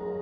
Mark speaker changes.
Speaker 1: you